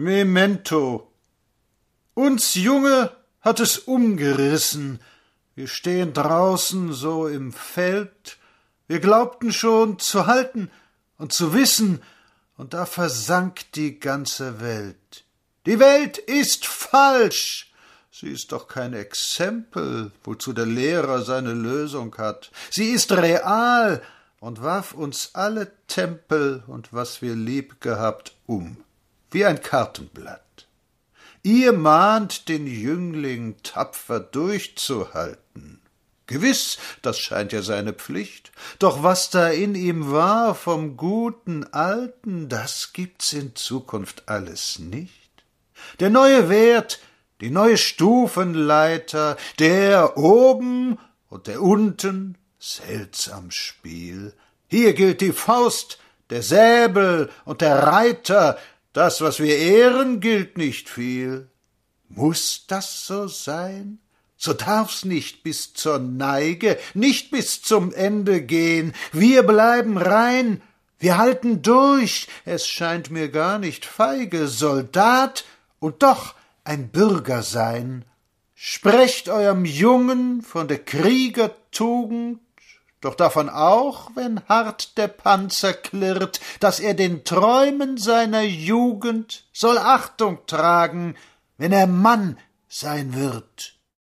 Memento. Uns Junge hat es umgerissen. Wir stehen draußen so im Feld. Wir glaubten schon zu halten und zu wissen, und da versank die ganze Welt. Die Welt ist falsch. Sie ist doch kein Exempel, wozu der Lehrer seine Lösung hat. Sie ist real und warf uns alle Tempel und was wir lieb gehabt um wie ein Kartenblatt. Ihr mahnt den Jüngling tapfer durchzuhalten. Gewiss, das scheint ja seine Pflicht, doch was da in ihm war vom guten Alten, das gibt's in Zukunft alles nicht. Der neue Wert, die neue Stufenleiter, der oben und der unten, seltsam Spiel. Hier gilt die Faust, der Säbel und der Reiter, das, was wir ehren, gilt nicht viel. Muß das so sein? So darf's nicht bis zur Neige, nicht bis zum Ende gehen. Wir bleiben rein, wir halten durch. Es scheint mir gar nicht feige, Soldat und doch ein Bürger sein. Sprecht eurem Jungen von der Kriegertugend doch davon auch, wenn hart der Panzer klirrt, dass er den Träumen seiner Jugend soll Achtung tragen, wenn er Mann sein wird.